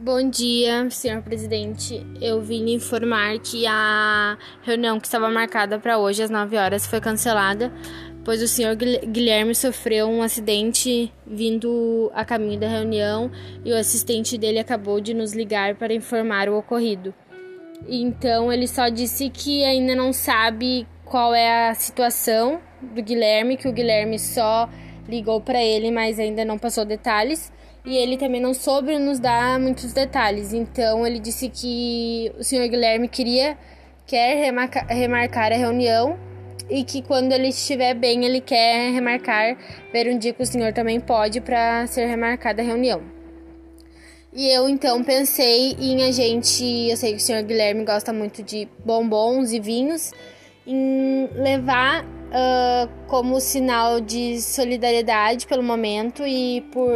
Bom dia, senhor presidente. Eu vim informar que a reunião que estava marcada para hoje às 9 horas foi cancelada, pois o senhor Guilherme sofreu um acidente vindo a caminho da reunião e o assistente dele acabou de nos ligar para informar o ocorrido. Então ele só disse que ainda não sabe qual é a situação do Guilherme, que o Guilherme só ligou para ele, mas ainda não passou detalhes. E ele também não soube nos dar muitos detalhes. Então ele disse que o senhor Guilherme queria quer remarcar, remarcar a reunião e que quando ele estiver bem ele quer remarcar, ver um dia que o senhor também pode para ser remarcada a reunião. E eu então pensei em a gente, eu sei que o senhor Guilherme gosta muito de bombons e vinhos, em levar uh, como sinal de solidariedade pelo momento e por,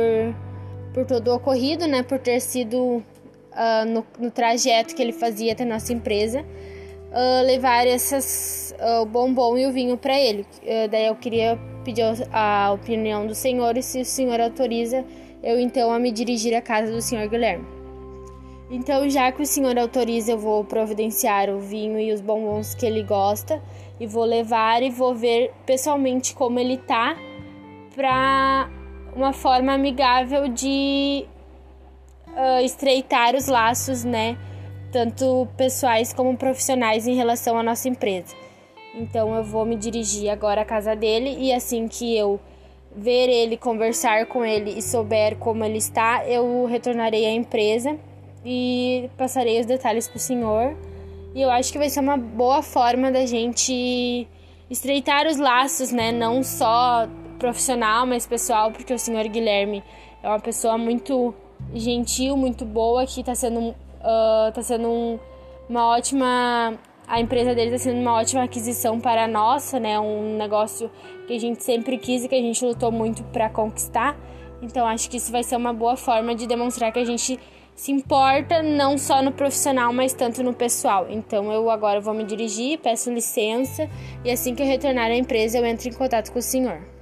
por todo o ocorrido, né? Por ter sido uh, no, no, trajeto que ele fazia até nossa empresa, uh, levar essas, o bombom e o vinho para ele. daí eu queria pedir a opinião do senhor e se o senhor autoriza eu então a me dirigir à casa do senhor Guilherme. Então, já que o senhor autoriza, eu vou providenciar o vinho e os bombons que ele gosta e vou levar e vou ver pessoalmente como ele tá para uma forma amigável de uh, estreitar os laços, né, tanto pessoais como profissionais em relação à nossa empresa. Então eu vou me dirigir agora à casa dele e assim que eu ver ele, conversar com ele e souber como ele está, eu retornarei à empresa e passarei os detalhes para o senhor. E eu acho que vai ser uma boa forma da gente estreitar os laços, né? Não só profissional, mas pessoal, porque o senhor Guilherme é uma pessoa muito gentil, muito boa, que está sendo, uh, tá sendo um, uma ótima. A empresa dele está sendo uma ótima aquisição para a nossa, né? Um negócio que a gente sempre quis e que a gente lutou muito para conquistar. Então acho que isso vai ser uma boa forma de demonstrar que a gente se importa não só no profissional, mas tanto no pessoal. Então eu agora vou me dirigir, peço licença e assim que eu retornar à empresa eu entro em contato com o senhor.